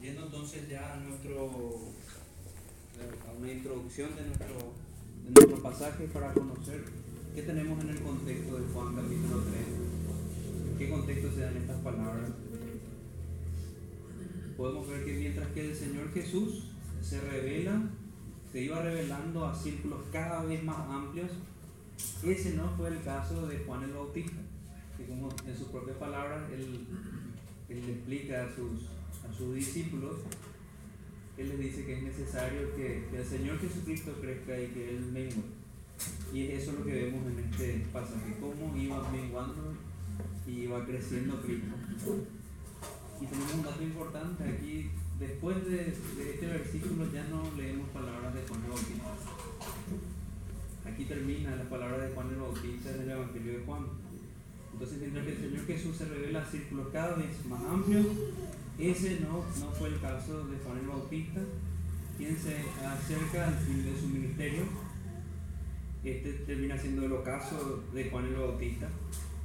Yendo entonces ya a, nuestro, a una introducción de nuestro, de nuestro pasaje para conocer qué tenemos en el contexto de Juan capítulo 3, en qué contexto se dan estas palabras. Podemos ver que mientras que el Señor Jesús se revela, se iba revelando a círculos cada vez más amplios, ese no fue el caso de Juan el Bautista, que como en sus propias palabras él, él explica sus a sus discípulos, Él les dice que es necesario que, el Señor Jesucristo crezca y que Él mengue. Y eso es lo que vemos en este pasaje, cómo iba menguando y iba creciendo Cristo. Y tenemos un dato importante aquí, después de, este versículo ya no leemos palabras de Juan el Bautista. Aquí termina la palabra de Juan el Bautista en el Evangelio de Juan. Entonces, mientras que el Señor Jesús se revela círculos cada vez más amplios, ese no, no fue el caso de Juan el Bautista, quien se acerca al fin de su ministerio. Este termina siendo el ocaso de Juan el Bautista.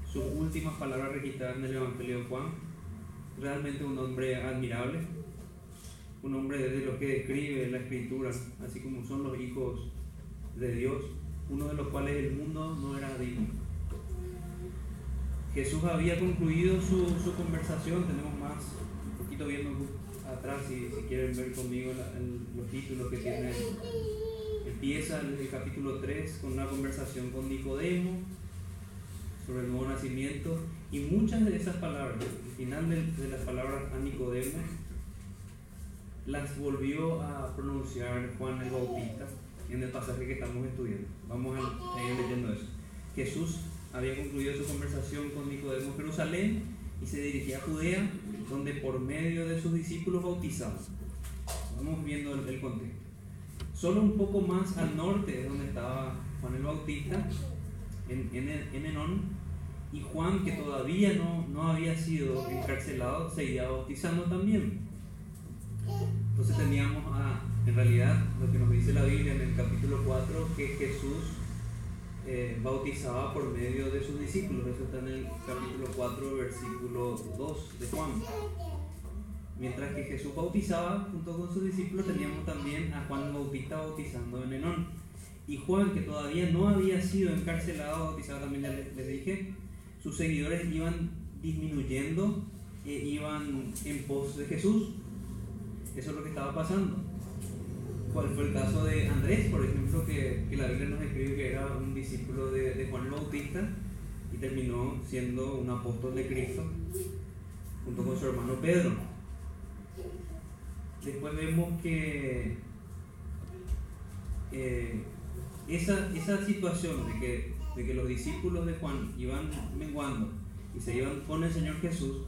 Sus últimas palabras registradas en el Evangelio de Juan. Realmente un hombre admirable, un hombre de los que describe la Escritura, así como son los hijos de Dios, uno de los cuales el mundo no era digno. Jesús había concluido su, su conversación, tenemos más viendo atrás, si, si quieren ver conmigo los títulos que tiene. Empieza el, capítulo 3 con una conversación con Nicodemo sobre el nuevo nacimiento y muchas de esas palabras, el final de, las palabras a Nicodemo, las volvió a pronunciar Juan el Bautista en el pasaje que estamos estudiando. Vamos a ir leyendo eso. Jesús había concluido su conversación con Nicodemo en Jerusalén y se dirigía a Judea donde por medio de sus discípulos bautizados, vamos viendo el, contexto, solo un poco más al norte es donde estaba Juan el Bautista, en, en, Enón, y Juan, que todavía no, no había sido encarcelado, seguía bautizando también. Entonces teníamos a, en realidad, lo que nos dice la Biblia en el capítulo 4, que Jesús eh, bautizaba por medio de sus discípulos. Eso está en el capítulo 4, versículo 2 de Juan. Mientras que Jesús bautizaba junto con sus discípulos, teníamos también a Juan Bautista bautizando en Enón. Y Juan, que todavía no había sido encarcelado, bautizado también les, dije, sus seguidores iban disminuyendo e iban en pos de Jesús. Eso es lo que estaba pasando cuál fue el caso de Andrés, por ejemplo, que, la Biblia nos escribe que era un discípulo de, Juan el Bautista y terminó siendo un apóstol de Cristo junto con su hermano Pedro. Después vemos que eh, esa, esa situación de que, de que los discípulos de Juan iban menguando y se iban con el Señor Jesús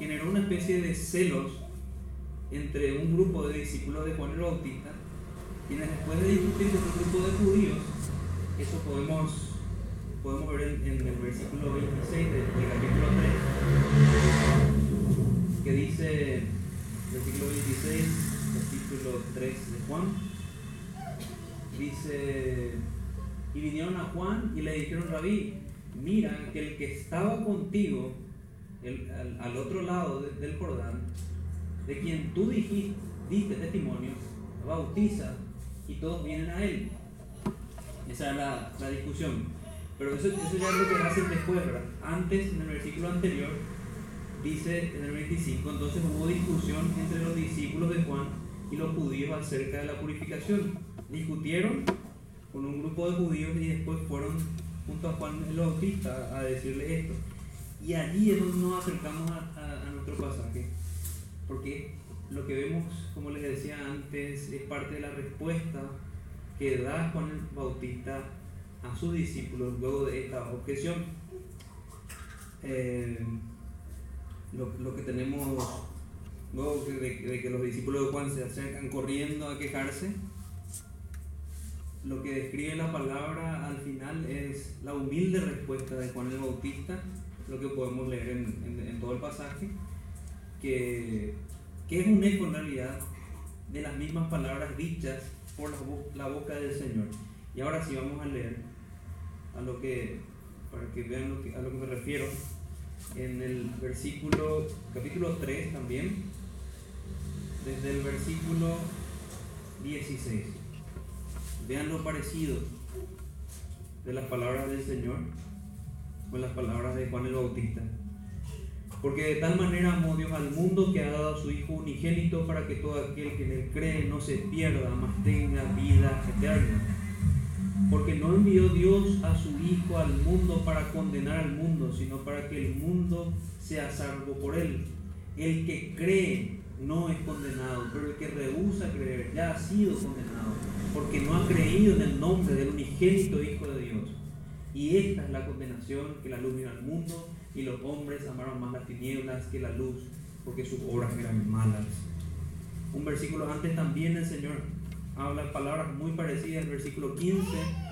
generó una especie de celos entre un grupo de discípulos de Juan el Bautista quienes después de discutir con un grupo de judíos, eso podemos, podemos ver en, el versículo 26 del, capítulo 3, que dice, versículo 26, capítulo 3 de Juan, dice, y vinieron a Juan y le dijeron, Rabí, mira que el que estaba contigo al, otro lado del Jordán, de quien tú dijiste, diste testimonio, bautiza y todos vienen a Él. Esa es la, la discusión. Pero eso, eso, ya es lo que hacen después, ¿verdad? Antes, en el versículo anterior, dice en el 25, entonces hubo discusión entre los discípulos de Juan y los judíos acerca de la purificación. Discutieron con un grupo de judíos y después fueron junto a Juan el Bautista a decirle esto. Y allí es donde nos acercamos a, a nuestro pasaje. Porque lo que vemos, como les decía antes, es parte de la respuesta que da Juan el Bautista a sus discípulos luego de esta objeción. Eh, lo, que tenemos luego de, que los discípulos de Juan se acercan corriendo a quejarse, lo que describe la palabra al final es la humilde respuesta de Juan el Bautista, lo que podemos leer en todo el pasaje, que que es un eco en realidad de las mismas palabras dichas por la, boca del Señor. Y ahora sí vamos a leer a lo que, para que vean a lo que me refiero, en el versículo, capítulo 3 también, desde el versículo 16. Vean lo parecido de las palabras del Señor con las palabras de Juan el Bautista. Porque de tal manera amó Dios al mundo que ha dado a su Hijo unigénito para que todo aquel que en él cree no se pierda, mas tenga vida eterna. Porque no envió Dios a su Hijo al mundo para condenar al mundo, sino para que el mundo sea salvo por él. El que cree no es condenado, pero el que rehúsa creer ya ha sido condenado, porque no ha creído en el nombre del unigénito Hijo de Dios. Y esta es la condenación que la luz vino al mundo y los hombres amaron más las tinieblas que la luz, porque sus obras eran malas. Un versículo antes también el Señor habla palabras muy parecidas, el versículo 15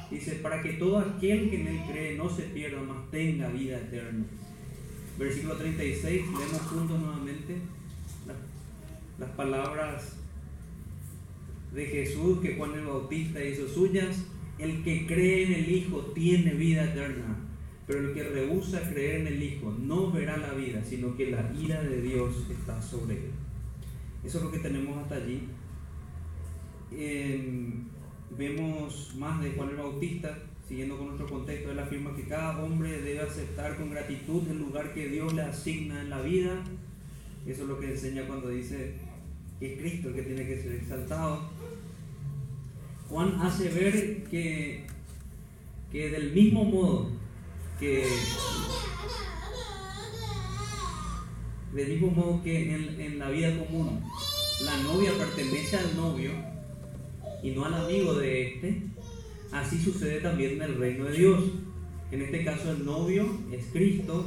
dice, para que todo aquel que en él cree no se pierda, mas tenga vida eterna. Versículo 36, leemos juntos nuevamente las, las palabras de Jesús que Juan el Bautista hizo suyas. El que cree en el Hijo tiene vida eterna pero el que rehúsa creer en el Hijo no verá la vida, sino que la ira de Dios está sobre él. Eso es lo que tenemos hasta allí. vemos más de Juan el Bautista, siguiendo con nuestro contexto, él afirma que cada hombre debe aceptar con gratitud el lugar que Dios le asigna en la vida. Eso es lo que enseña cuando dice que es Cristo el que tiene que ser exaltado. Juan hace ver que, que del mismo modo que del mismo modo que en, la vida común la novia pertenece al novio y no al amigo de este, así sucede también en el reino de Dios. En este caso el novio es Cristo,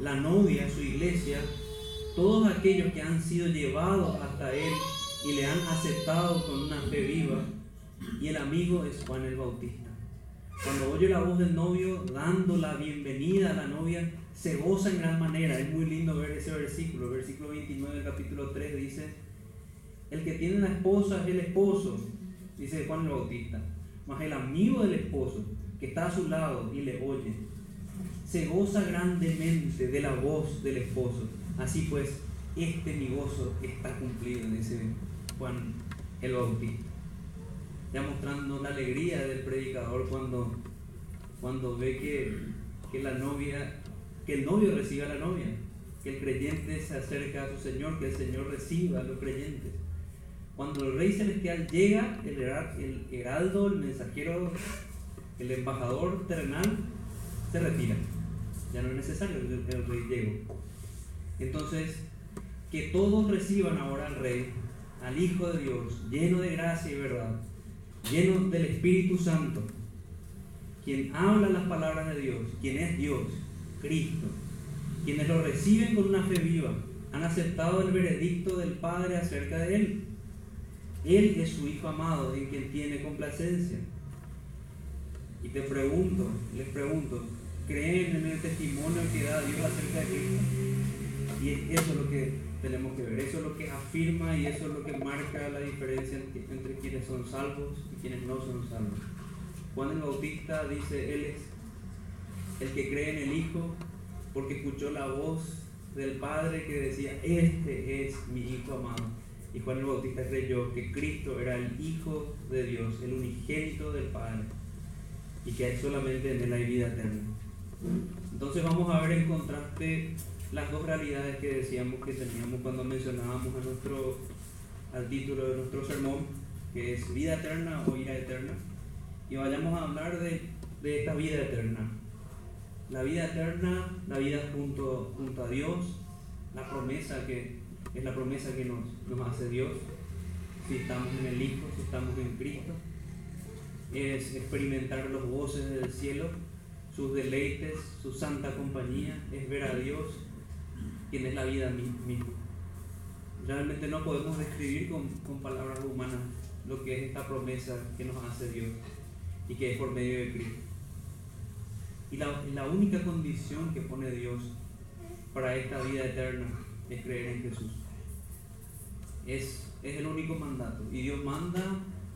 la novia su iglesia, todos aquellos que han sido llevados hasta Él y le han aceptado con una fe viva, y el amigo es Juan el Bautista. Cuando oye la voz del novio dando la bienvenida a la novia, se goza en gran manera. Es muy lindo ver ese versículo. Versículo 29 del capítulo 3 dice, el que tiene una esposa es el esposo, dice Juan el Bautista. Mas el amigo del esposo, que está a su lado y le oye, se goza grandemente de la voz del esposo. Así pues, este mi gozo está cumplido, dice Juan el Bautista ya mostrando la alegría del predicador cuando, cuando ve que, que la novia, que el novio reciba a la novia, que el creyente se acerca a su Señor, que el Señor reciba a los creyentes. Cuando el rey celestial llega, el, el heraldo, el mensajero, el embajador terrenal, se retira. Ya no es necesario, el, el rey llegó. Entonces, que todos reciban ahora al rey, al Hijo de Dios, lleno de gracia y verdad, llenos del Espíritu Santo, quien habla las palabras de Dios, quien es Dios, Cristo, quienes lo reciben con una fe viva, han aceptado el veredicto del Padre acerca de Él. Él es su Hijo amado en quien tiene complacencia. Y te pregunto, les pregunto, ¿creen en el testimonio que da Dios acerca de Cristo? Y eso es lo que tenemos que ver. Eso es lo que afirma y eso es lo que marca la diferencia entre, quienes son salvos y quienes no son salvos. Juan el Bautista dice, Él es el que cree en el Hijo porque escuchó la voz del Padre que decía, este es mi Hijo amado. Y Juan el Bautista creyó que Cristo era el Hijo de Dios, el unigénito del Padre, y que solamente en él hay vida eterna. Entonces vamos a ver en contraste las dos realidades que decíamos que teníamos cuando mencionábamos a nuestro, al título de nuestro sermón, que es vida eterna o ira eterna, y vayamos a hablar de, de esta vida eterna. La vida eterna, la vida junto, junto a Dios, la promesa que es la promesa que nos, nos hace Dios, si estamos en el Hijo, si estamos en Cristo, es experimentar los voces del cielo, sus deleites, su santa compañía, es ver a Dios es la vida misma. Realmente no podemos describir con, palabras humanas lo que es esta promesa que nos hace Dios y que es por medio de Cristo. Y la, la única condición que pone Dios para esta vida eterna es creer en Jesús. Es, es el único mandato. Y Dios manda,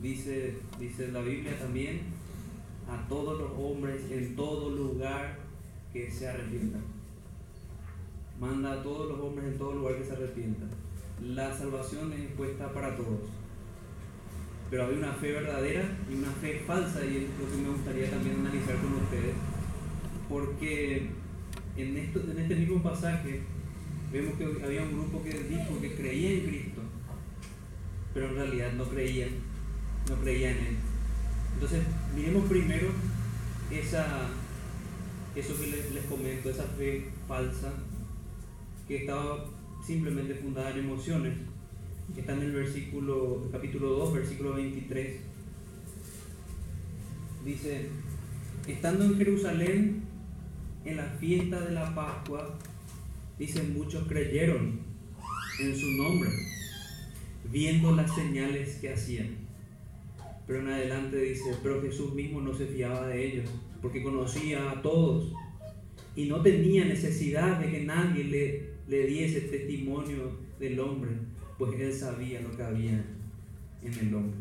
dice, dice la Biblia también, a todos los hombres en todo lugar que se arrepientan manda a todos los hombres en todo lugar que se arrepientan. la salvación es puesta para todos. Pero hay una fe verdadera y una fe falsa, y es lo que me gustaría también analizar con ustedes. Porque en, esto, en este mismo pasaje vemos que había un grupo que dijo que creía en Cristo, pero en realidad no creían, no creían en Él. Entonces, miremos primero esa, eso que les, les comento, esa fe falsa que estaba simplemente fundada en emociones, que está en el versículo, capítulo 2, versículo 23. Dice, estando en Jerusalén en la fiesta de la Pascua, dicen muchos creyeron en su nombre, viendo las señales que hacían. Pero en adelante dice, pero Jesús mismo no se fiaba de ellos, porque conocía a todos y no tenía necesidad de que nadie le le diese testimonio del hombre, pues él sabía lo que había en el hombre.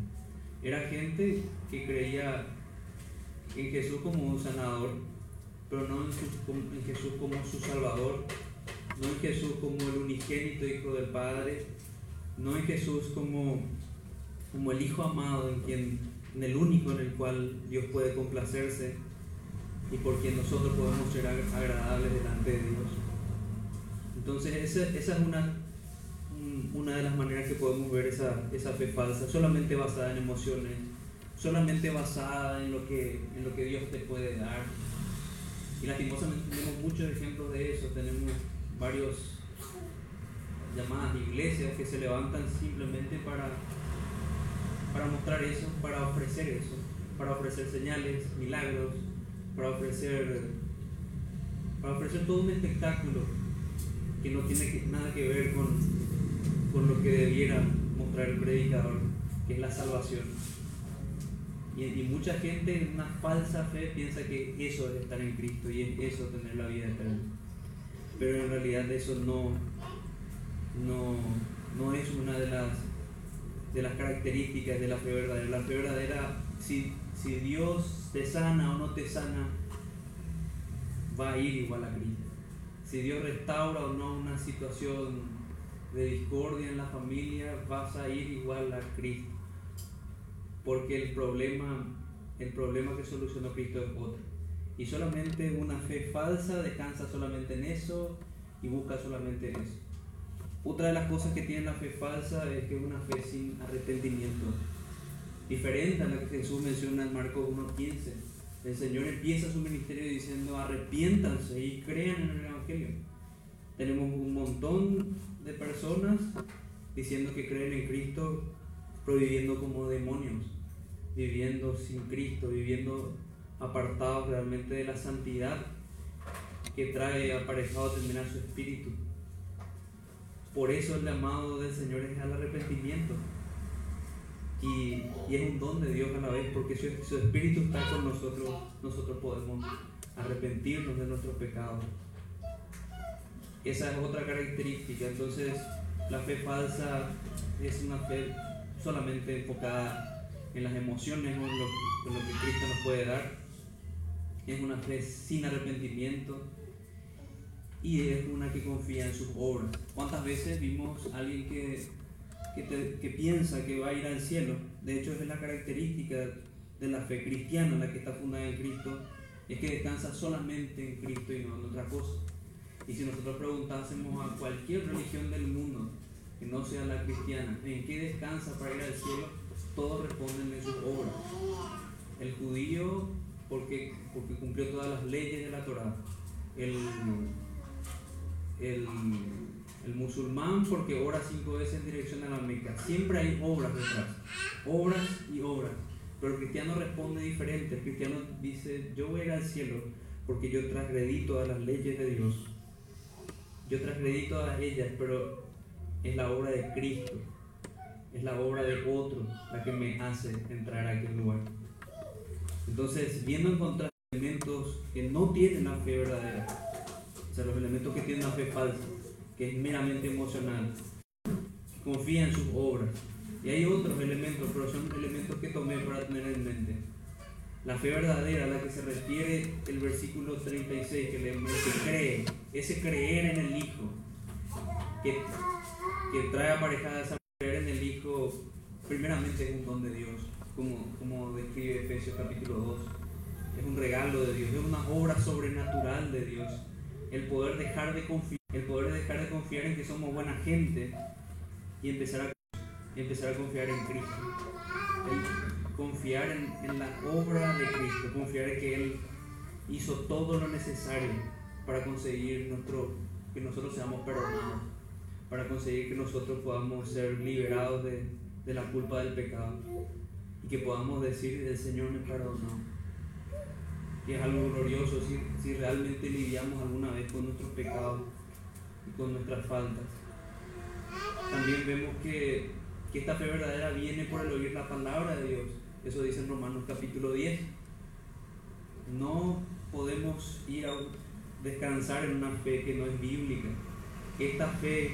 Era gente que creía en Jesús como un sanador, pero no en, Jesús como su salvador, no en Jesús como el unigénito Hijo del Padre, no en Jesús como, como el Hijo amado, en, quien, en el único en el cual Dios puede complacerse y por quien nosotros podemos ser agradables delante de Dios. Entonces esa, esa es una, una de las maneras que podemos ver esa, esa fe falsa, solamente basada en emociones, solamente basada en lo, que, en lo que Dios te puede dar. Y lastimosamente tenemos muchos ejemplos de eso, tenemos varios llamadas iglesias que se levantan simplemente para, para mostrar eso, para ofrecer eso, para ofrecer señales, milagros, para ofrecer, para ofrecer todo un espectáculo que no tiene nada que ver con, con lo que debiera mostrar el predicador, que es la salvación. Y, mucha gente en una falsa fe piensa que eso es estar en Cristo y es eso tener la vida eterna. Pero en realidad eso no, no, no es una de las, de las características de la fe verdadera. La fe verdadera, si, si Dios te sana o no te sana, va a ir igual a Cristo si Dios restaura o no una situación de discordia en la familia, vas a ir igual a Cristo. Porque el problema, el problema que solucionó Cristo es otro. Y solamente una fe falsa descansa solamente en eso y busca solamente en eso. Otra de las cosas que tiene la fe falsa es que es una fe sin arrepentimiento. Diferente a la que Jesús menciona en Marcos 1.15 el Señor empieza su ministerio diciendo arrepiéntanse y crean en el Tenemos un montón de personas diciendo que creen en Cristo, pero viviendo como demonios, viviendo sin Cristo, viviendo apartados realmente de la santidad que trae aparejado terminar su espíritu. Por eso el llamado del Señor es al arrepentimiento. Y, es un don de Dios a la vez, porque su, Espíritu está con nosotros, nosotros podemos arrepentirnos de nuestros pecados. Esa es otra característica. Entonces, la fe falsa es una fe solamente enfocada en las emociones o en lo, que Cristo nos puede dar. Es una fe sin arrepentimiento y es una que confía en sus obras. ¿Cuántas veces vimos a alguien que que, piensa que va a ir al cielo. De hecho, es la característica de la fe cristiana, la que está fundada en Cristo, es que descansa solamente en Cristo y no en otra cosa. Y si nosotros preguntásemos a cualquier religión del mundo que no sea la cristiana, ¿en qué descansa para ir al cielo? Todos responden en sus obras. El judío, porque, porque cumplió todas las leyes de la Torah. El, el el musulmán porque ora cinco veces en dirección a la Meca. Siempre hay obras detrás. Obras y obras. Pero el cristiano responde diferente. El cristiano dice, yo voy a ir al cielo porque yo transgredí todas las leyes de Dios. Yo transgredí todas ellas, pero es la obra de Cristo. Es la obra de otro la que me hace entrar a aquel lugar. Entonces, viendo encontrar elementos que no tienen la fe verdadera, o sea, los elementos que tienen la fe falsa, que es meramente emocional, confía en sus obras. Y hay otros elementos, pero son elementos que tomé para tener en mente. La fe verdadera a la que se refiere el versículo 36, que le que cree, ese creer en el Hijo, que, que trae aparejada esa creer en el Hijo, primeramente es un don de Dios, como, como describe Efesios capítulo 2. Es un regalo de Dios, es una obra sobrenatural de Dios. El poder dejar de confiar, el poder dejar de confiar en que somos buena gente y empezar a, empezar a confiar en Cristo. El confiar en, la obra de Cristo, confiar en que Él hizo todo lo necesario para conseguir nuestro, que nosotros seamos perdonados, para conseguir que nosotros podamos ser liberados de, de la culpa del pecado y que podamos decir, el Señor me perdonó. Y es algo glorioso si, si realmente lidiamos alguna vez con nuestros pecados y con nuestras faltas. También vemos que, que esta fe verdadera viene por el oír la palabra de Dios. Eso dice en Romanos capítulo 10. No podemos ir a descansar en una fe que no es bíblica. Esta fe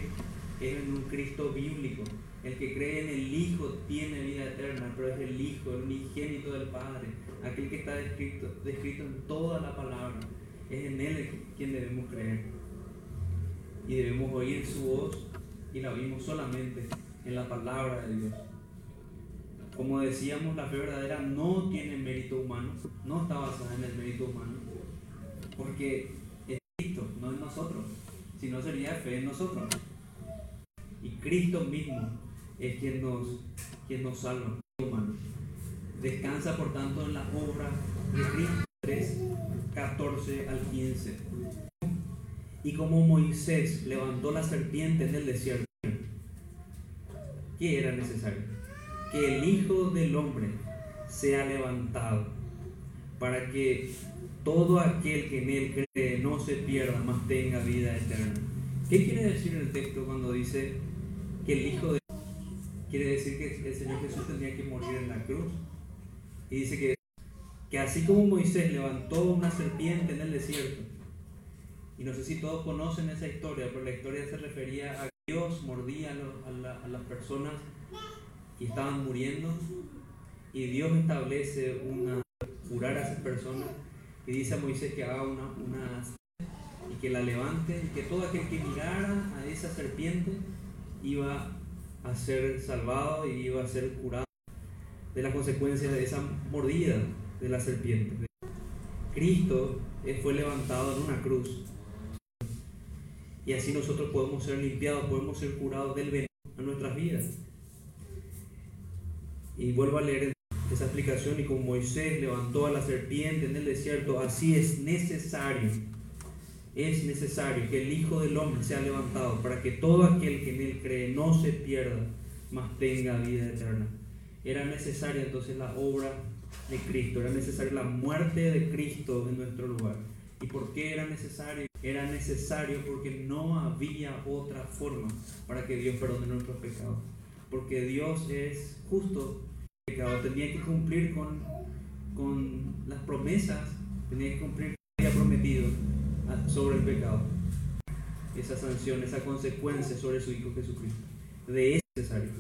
es en un Cristo bíblico. El que cree en el Hijo tiene vida eterna, pero es el Hijo, el unigénito del Padre, aquel que está descrito, descrito en toda la palabra. Es en Él quien debemos creer. Y debemos oír su voz y la oímos solamente en la palabra de Dios. Como decíamos, la fe verdadera no tiene mérito humano, no está basada en el mérito humano, porque es Cristo, no en nosotros, si no sería fe en nosotros. Y Cristo mismo es quien nos, quien nos salva, humano. Descansa, por tanto, en la obra de Cristo 3, 14 al 15. Y como Moisés levantó la serpiente en el desierto, ¿qué era necesario? Que el Hijo del Hombre sea levantado, para que todo aquel que en él cree no se pierda, mas tenga vida eterna. ¿Qué quiere decir el texto cuando dice que el Hijo de Quiere decir que el Señor Jesús tenía que morir en la cruz. Y dice que, que así como Moisés levantó una serpiente en el desierto, y no sé si todos conocen esa historia, pero la historia se refería a Dios mordía a, a las personas y estaban muriendo y Dios establece una curar a esas personas y dice a Moisés que haga una, una y que la levante y que todo aquel que mirara a esa serpiente iba a ser salvado y iba a ser curado de las consecuencias de esa mordida de la serpiente. Cristo fue levantado en una cruz y así nosotros podemos ser limpiados, podemos ser curados del veneno en nuestras vidas. Y vuelvo a leer esa explicación, y como Moisés levantó a la serpiente en el desierto, así es necesario, es necesario que el Hijo del Hombre sea levantado para que todo aquel que en él cree no se pierda, mas tenga vida eterna. Era necesaria entonces la obra de Cristo, era necesaria la muerte de Cristo en nuestro lugar. ¿Y por qué era necesario? Era necesario porque no había otra forma para que Dios perdone nuestros pecados. Porque Dios es justo pecado, tenía que cumplir con, con las promesas, tenía que cumplir lo que había prometido sobre el pecado. Esa sanción, esa consecuencia sobre su Hijo Jesucristo. De es necesario.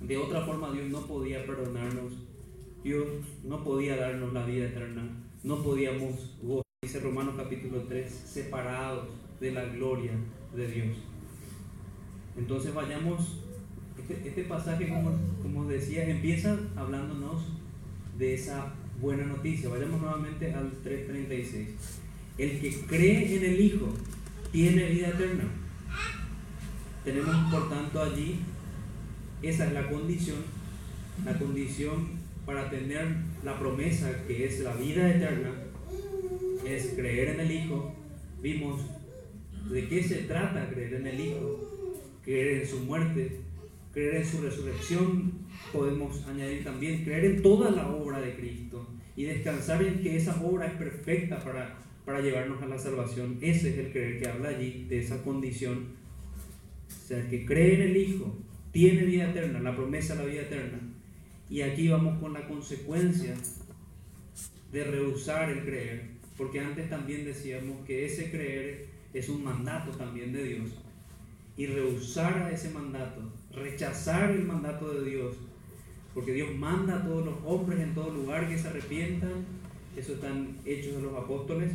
De otra forma Dios no podía perdonarnos, Dios no podía darnos la vida eterna, no podíamos dice Romanos capítulo 3, separados de la gloria de Dios. Entonces vayamos este, este, pasaje, como, decía, empieza hablándonos de esa buena noticia. Vayamos nuevamente al 3.36. El que cree en el Hijo tiene vida eterna. Tenemos por tanto allí, esa es la condición, la condición para tener la promesa que es la vida eterna, es creer en el Hijo. Vimos de qué se trata creer en el Hijo, creer en su muerte, creer en su resurrección, podemos añadir también creer en toda la obra de Cristo y descansar en que esa obra es perfecta para, para llevarnos a la salvación. Ese es el creer que habla allí de esa condición. O sea, el que cree en el Hijo tiene vida eterna, la promesa de la vida eterna. Y aquí vamos con la consecuencia de rehusar el creer, porque antes también decíamos que ese creer es un mandato también de Dios. Y rehusar a ese mandato rechazar el mandato de Dios, porque Dios manda a todos los hombres en todo lugar que se arrepientan, eso están hechos de los apóstoles,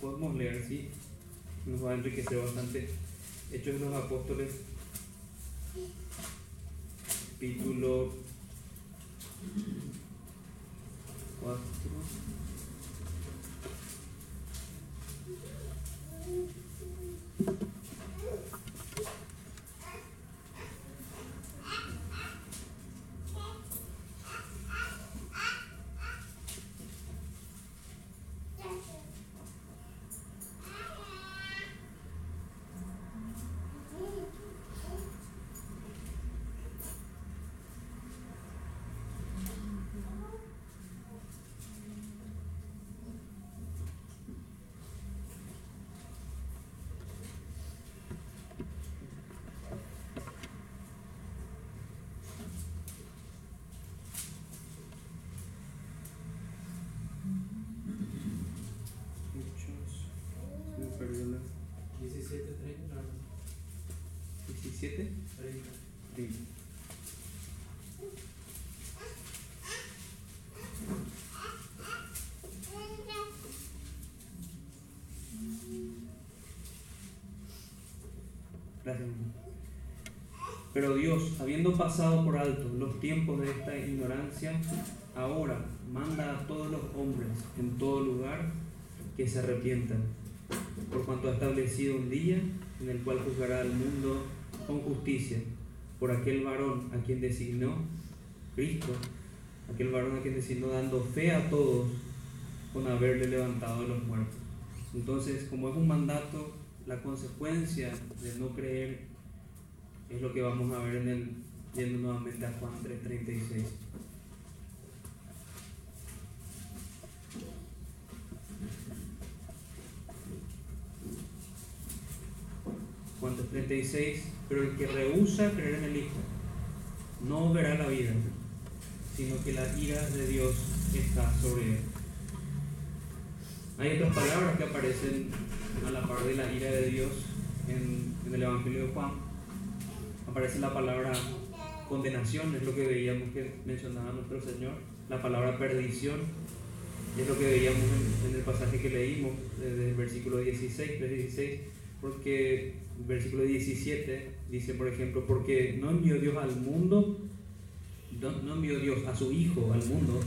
podemos leer, sí, nos va a enriquecer bastante, hechos de los apóstoles, capítulo 4. 17. 30. Sí. Gracias. Pero Dios, habiendo pasado por alto los tiempos de esta ignorancia, ahora manda a todos los hombres en todo lugar que se arrepientan, por cuanto ha establecido un día en el cual juzgará al mundo con justicia por aquel varón a quien designó Cristo, aquel varón a quien designó dando fe a todos con haberle levantado de los muertos. Entonces, como es un mandato, la consecuencia de no creer es lo que vamos a ver en el, yendo nuevamente a Juan 3:36. Juan 3:36, pero el que rehúsa creer en el Hijo no verá la vida, sino que la ira de Dios está sobre él. Hay otras palabras que aparecen a la par de la ira de Dios en, en el Evangelio de Juan. Aparece la palabra condenación, es lo que veíamos que mencionaba nuestro Señor. La palabra perdición es lo que veíamos en, el pasaje que leímos desde el versículo 16, 3:16, porque el versículo 17 dice, por ejemplo, porque no envió Dios al mundo, no, envió Dios a su Hijo al mundo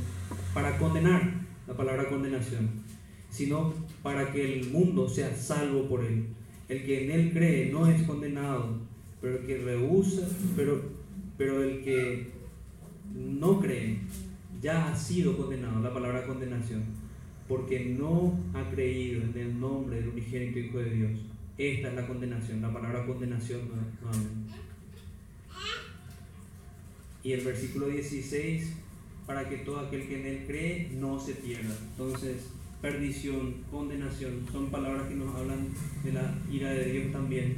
para condenar, la palabra condenación, sino para que el mundo sea salvo por él. El que en él cree no es condenado, pero el que rehúsa, pero, pero el que no cree ya ha sido condenado, la palabra condenación, porque no ha creído en el nombre del unigénito Hijo de Dios. Esta es la condenación, la palabra condenación. Y el versículo 16, para que todo aquel que en él cree no se pierda. Entonces, perdición, condenación, son palabras que nos hablan de la ira de Dios también.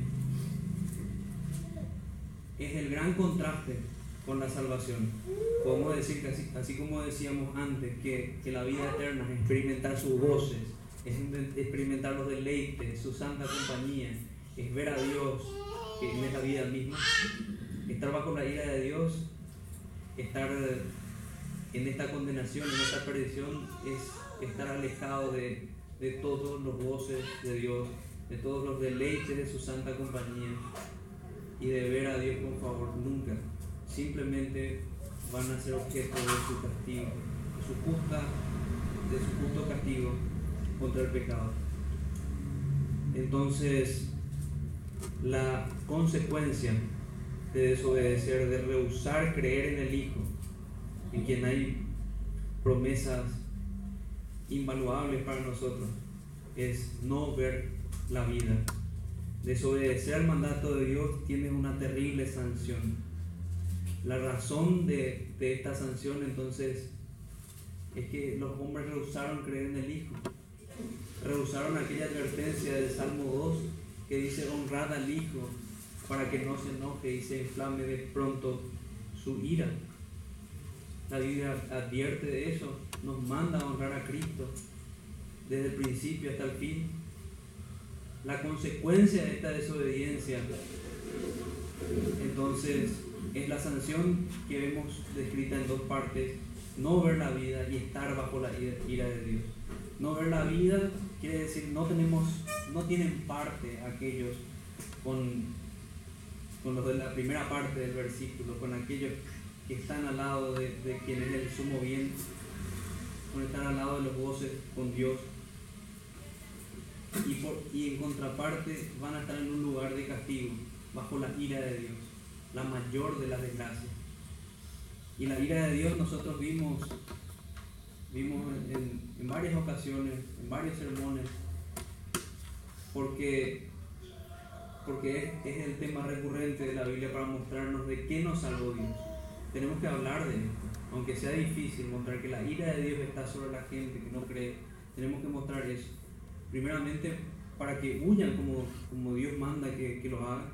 Es el gran contraste con la salvación. Podemos decir que así, así como decíamos antes, que, que la vida eterna es experimentar sus voces, es experimentar los deleites, su santa compañía, es ver a Dios que en esta vida misma, estar bajo la ira de Dios, estar en esta condenación, en esta perdición, es estar alejado de, de todos los voces de Dios, de todos los deleites de su santa compañía y de ver a Dios con favor nunca. Simplemente van a ser objeto de su castigo, de su justa, de su justo castigo contra el pecado. Entonces, la consecuencia de desobedecer, de rehusar creer en el Hijo, en quien hay promesas invaluables para nosotros, es no ver la vida. Desobedecer al mandato de Dios tiene una terrible sanción. La razón de, de esta sanción entonces es que los hombres rehusaron creer en el Hijo. Rehusaron aquella advertencia del Salmo 2 que dice honrad al Hijo para que no se enoje y se inflame de pronto su ira. La Biblia advierte de eso, nos manda a honrar a Cristo desde el principio hasta el fin. La consecuencia de esta desobediencia, entonces, es la sanción que vemos descrita en dos partes, no ver la vida y estar bajo la ira de Dios. No ver la vida quiere decir no tenemos, no tienen parte aquellos con, con los de la primera parte del versículo, con aquellos que están al lado de, de quien es el sumo bien, con estar al lado de los voces con Dios. Y, por, y en contraparte van a estar en un lugar de castigo, bajo la ira de Dios, la mayor de las desgracias. Y la ira de Dios nosotros vimos, vimos en, en varias ocasiones, en varios sermones, porque, porque es, es el tema recurrente de la Biblia para mostrarnos de qué nos salvó Dios. Tenemos que hablar de esto, aunque sea difícil mostrar que la ira de Dios está sobre la gente que no cree, tenemos que mostrar eso. Primeramente, para que huyan como, como Dios manda que, que lo hagan.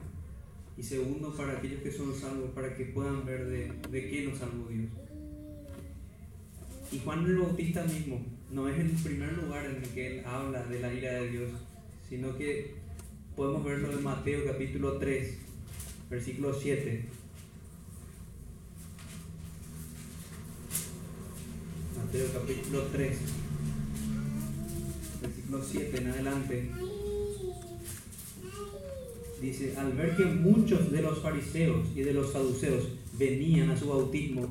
Y segundo, para aquellos que son salvos, para que puedan ver de, de qué nos salvó Dios. Y Juan el Bautista mismo no es el primer lugar en el que él habla de la ira de Dios, sino que podemos verlo en Mateo capítulo 3, versículo 7. Mateo capítulo 3, versículo 7 en adelante. Dice, al ver que muchos de los fariseos y de los saduceos venían a su bautismo,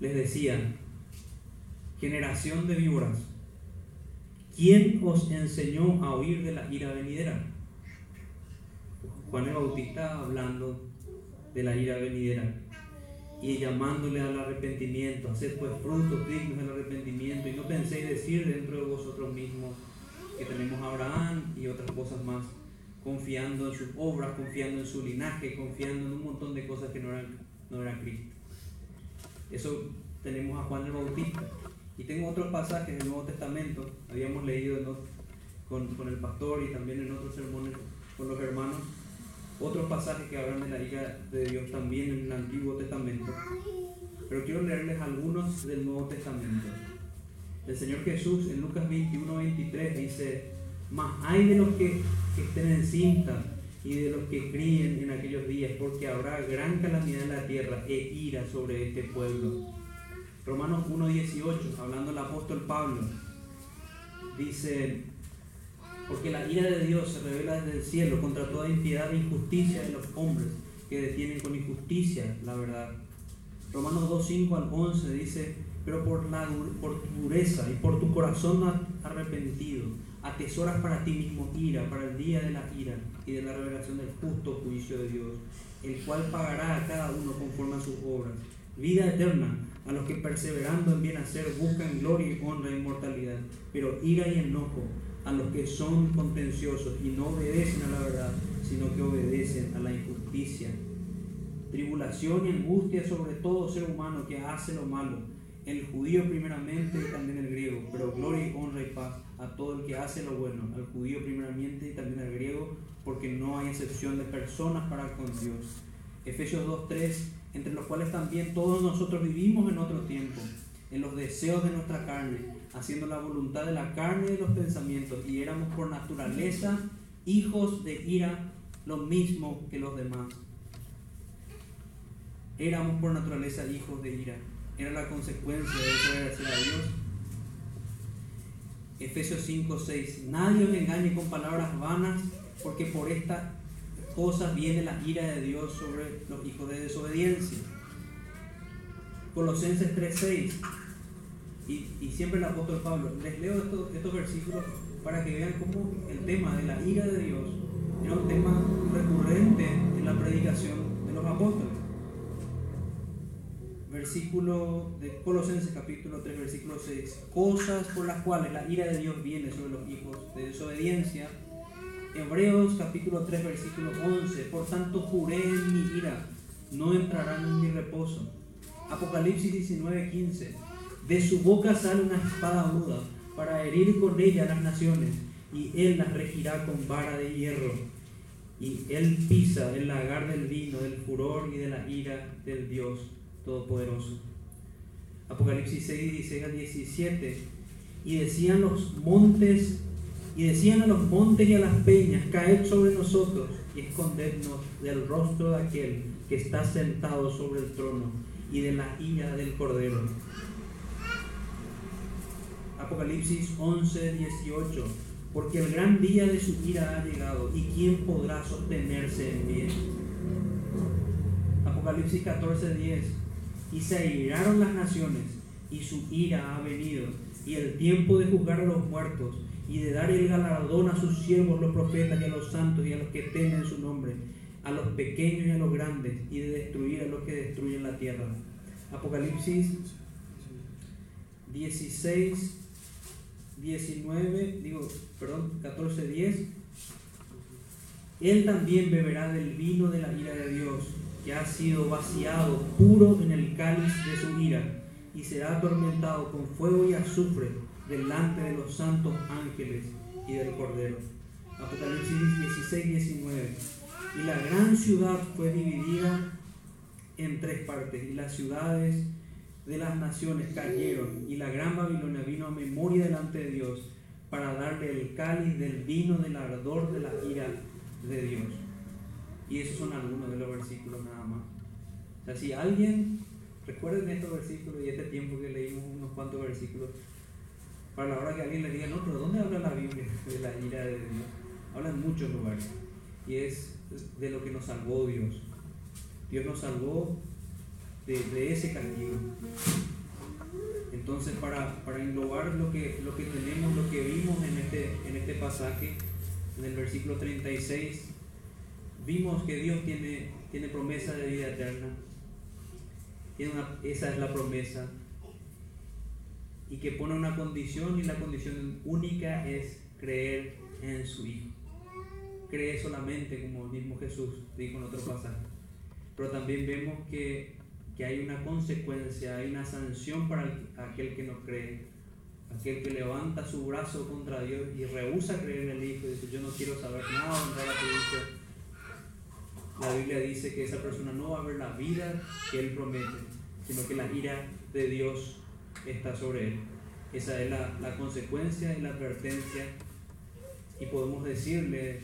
les decían, generación de víboras, ¿quién os enseñó a huir de la ira venidera? Juan el Bautista hablando de la ira venidera y llamándole al arrepentimiento, haced pues frutos dignos del arrepentimiento y no penséis decir dentro de vosotros mismos que tenemos a Abraham y otras cosas más, confiando en sus obras, confiando en su linaje, confiando en un montón de cosas que no eran, no eran Cristo. Eso tenemos a Juan el Bautista. Y tengo otros pasajes del Nuevo Testamento, habíamos leído con, con el pastor y también en otros sermones con los hermanos, otros pasajes que hablan de la ira de Dios también en el Antiguo Testamento. Pero quiero leerles algunos del Nuevo Testamento. El Señor Jesús en Lucas 21, 23 dice, mas hay de los que, que estén en cinta y de los que críen en aquellos días, porque habrá gran calamidad en la tierra e ira sobre este pueblo. Romanos 1.18, hablando el apóstol Pablo, dice, porque la ira de Dios se revela desde el cielo contra toda impiedad e injusticia de los hombres que detienen con injusticia la verdad. Romanos 2.5 al 11 dice, pero por, la, por tu dureza y por tu corazón arrepentido, atesoras para ti mismo ira, para el día de la ira y de la revelación del justo juicio de Dios, el cual pagará a cada uno conforme a sus obras. Vida eterna a los que perseverando en bien hacer buscan gloria y honra e inmortalidad, pero ira y enojo a los que son contenciosos y no obedecen a la verdad, sino que obedecen a la injusticia. Tribulación y angustia sobre todo ser humano que hace lo malo, el judío primeramente y también el griego, pero gloria y honra y paz a todo el que hace lo bueno, al judío primeramente y también al griego, porque no hay excepción de personas para con Dios. Efesios 2.3, entre los cuales también todos nosotros vivimos en otro tiempo, en los deseos de nuestra carne, haciendo la voluntad de la carne y de los pensamientos, y éramos por naturaleza hijos de ira, lo mismo que los demás. Éramos por naturaleza hijos de ira. Era la consecuencia de desobedecer a Dios. Efesios 5, 6. Nadie os engañe con palabras vanas, porque por estas cosas viene la ira de Dios sobre los hijos de desobediencia. Colosenses 3, 6. Y, y, siempre el apóstol Pablo. Les leo estos, estos versículos para que vean cómo el tema de la ira de Dios era un tema recurrente en la predicación de los apóstoles. Versículo de Colosenses capítulo 3, versículo 6. Cosas por las cuales la ira de Dios viene sobre los hijos de desobediencia. Hebreos capítulo 3, versículo 11. Por tanto juré en mi ira, no entrarán en mi reposo. Apocalipsis 19, 15. De su boca sale una espada aguda para herir con ella las naciones, y él las regirá con vara de hierro. Y él pisa el lagar del vino, del furor y de la ira del Dios Todopoderoso. Apocalipsis 6, 16 al 17. Y decían los montes, y decían a los montes y a las peñas, caed sobre nosotros y escondednos del rostro de aquel que está sentado sobre el trono y de la ira del cordero. Apocalipsis 11, 18. Porque el gran día de su ira ha llegado, y quién podrá sostenerse en pie. Apocalipsis 14, 10. y se airaron las naciones, y su ira ha venido, y el tiempo de juzgar a los muertos, y de dar el galardón a sus siervos, los profetas, y a los santos, y a los que temen su nombre, a los pequeños y a los grandes, y de destruir a los que destruyen la tierra. Apocalipsis 16, 19, digo, perdón, 14, 10. Él también beberá del vino de la ira de Dios, que ha sido vaciado puro en el cáliz de su ira, y será atormentado con fuego y azufre delante de los santos ángeles y del Cordero. Apocalipsis 16, 19. Y la gran ciudad fue dividida en tres partes, y las ciudades de las naciones cayeron, y la gran Babilonia vino a memoria delante de Dios para darle el cáliz del vino del ardor de la ira de Dios. Y esos son algunos de los versículos nada más. O sea, si alguien, recuerden estos versículos y este tiempo que leímos unos cuantos versículos, para la hora que alguien le diga, no, pero ¿dónde habla la Biblia de la ira de Dios? Habla en muchos lugares. Y es de lo que nos salvó Dios. Dios nos salvó de, ese castigo. Entonces, para, para, englobar lo que, lo que tenemos, lo que vimos en este, en este pasaje, en el versículo 36, vimos que Dios tiene, tiene promesa de vida eterna. Esa es la promesa. Y que pone una condición y la condición única es creer en su Hijo. Cree solamente, como mismo Jesús dijo en otro pasaje. Pero también vemos que que hay una consecuencia, hay una sanción para aquel que no cree, aquel que levanta su brazo contra Dios y rehúsa creer en el Hijo y dice, yo no quiero saber nada de a tu Hijo. La Biblia dice que esa persona no va a ver la vida que Él promete, sino que la ira de Dios está sobre Él. Esa es la, la consecuencia y la advertencia. Y podemos decirle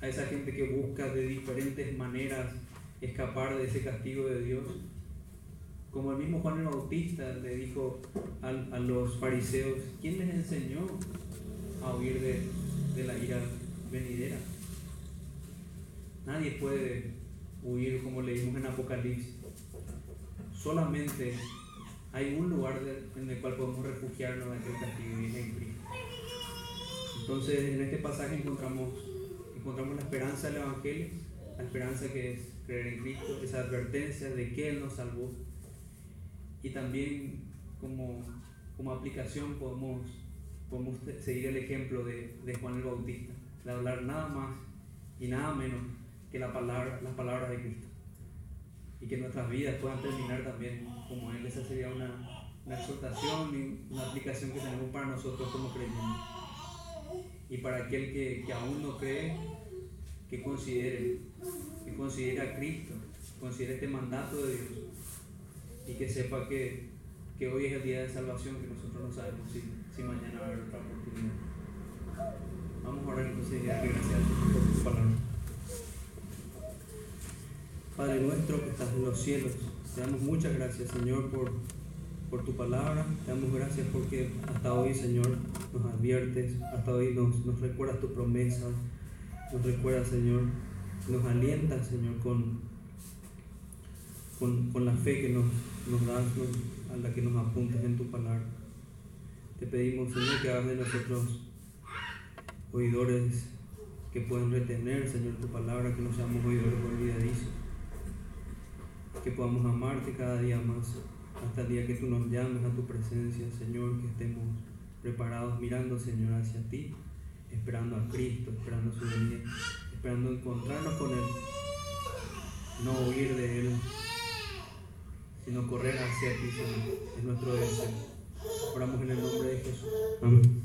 a esa gente que busca de diferentes maneras escapar de ese castigo de Dios, como el mismo Juan el Bautista le dijo a, los fariseos, ¿quién les enseñó a huir de, de la ira venidera? Nadie puede huir como leímos en Apocalipsis. Solamente hay un lugar en el cual podemos refugiarnos de aquel castigo y en Cristo. Entonces en este pasaje encontramos, encontramos la esperanza del Evangelio, la esperanza que es creer en Cristo, esa advertencia de que Él nos salvó y también como, como aplicación podemos, podemos seguir el ejemplo de, de, Juan el Bautista, de hablar nada más y nada menos que la palabra, las palabras de Cristo. Y que nuestras vidas puedan terminar también como Él. Esa sería una, una exhortación y una aplicación que tenemos para nosotros como creyentes. Y para aquel que, que aún no cree, que considere, que considere a Cristo, considere este mandato de Dios y que sepa que, que, hoy es el día de salvación, que nosotros no sabemos si, si mañana va a haber otra oportunidad. Vamos a orar entonces y darle gracias por tu palabra. Padre nuestro que estás en los cielos, te damos muchas gracias, Señor, por, por tu palabra. Te damos gracias porque hasta hoy, Señor, nos adviertes, hasta hoy nos, nos recuerdas tu promesa, nos recuerdas, Señor, nos alientas, Señor, con, con, con la fe que nos, nos das, a la que nos apuntas en tu palabra. Te pedimos, Señor, que hagas de nosotros oidores que puedan retener, Señor, tu palabra, que no seamos oidores olvidadizos, que podamos amarte cada día más, hasta el día que tú nos llames a tu presencia, Señor, que estemos preparados mirando, Señor, hacia ti, esperando a Cristo, esperando su venida, esperando encontrarnos con Él, no huir de Él, sino correr hacia ti, Señor. Es nuestro deseo. Oramos en el nombre de Jesús. Amén.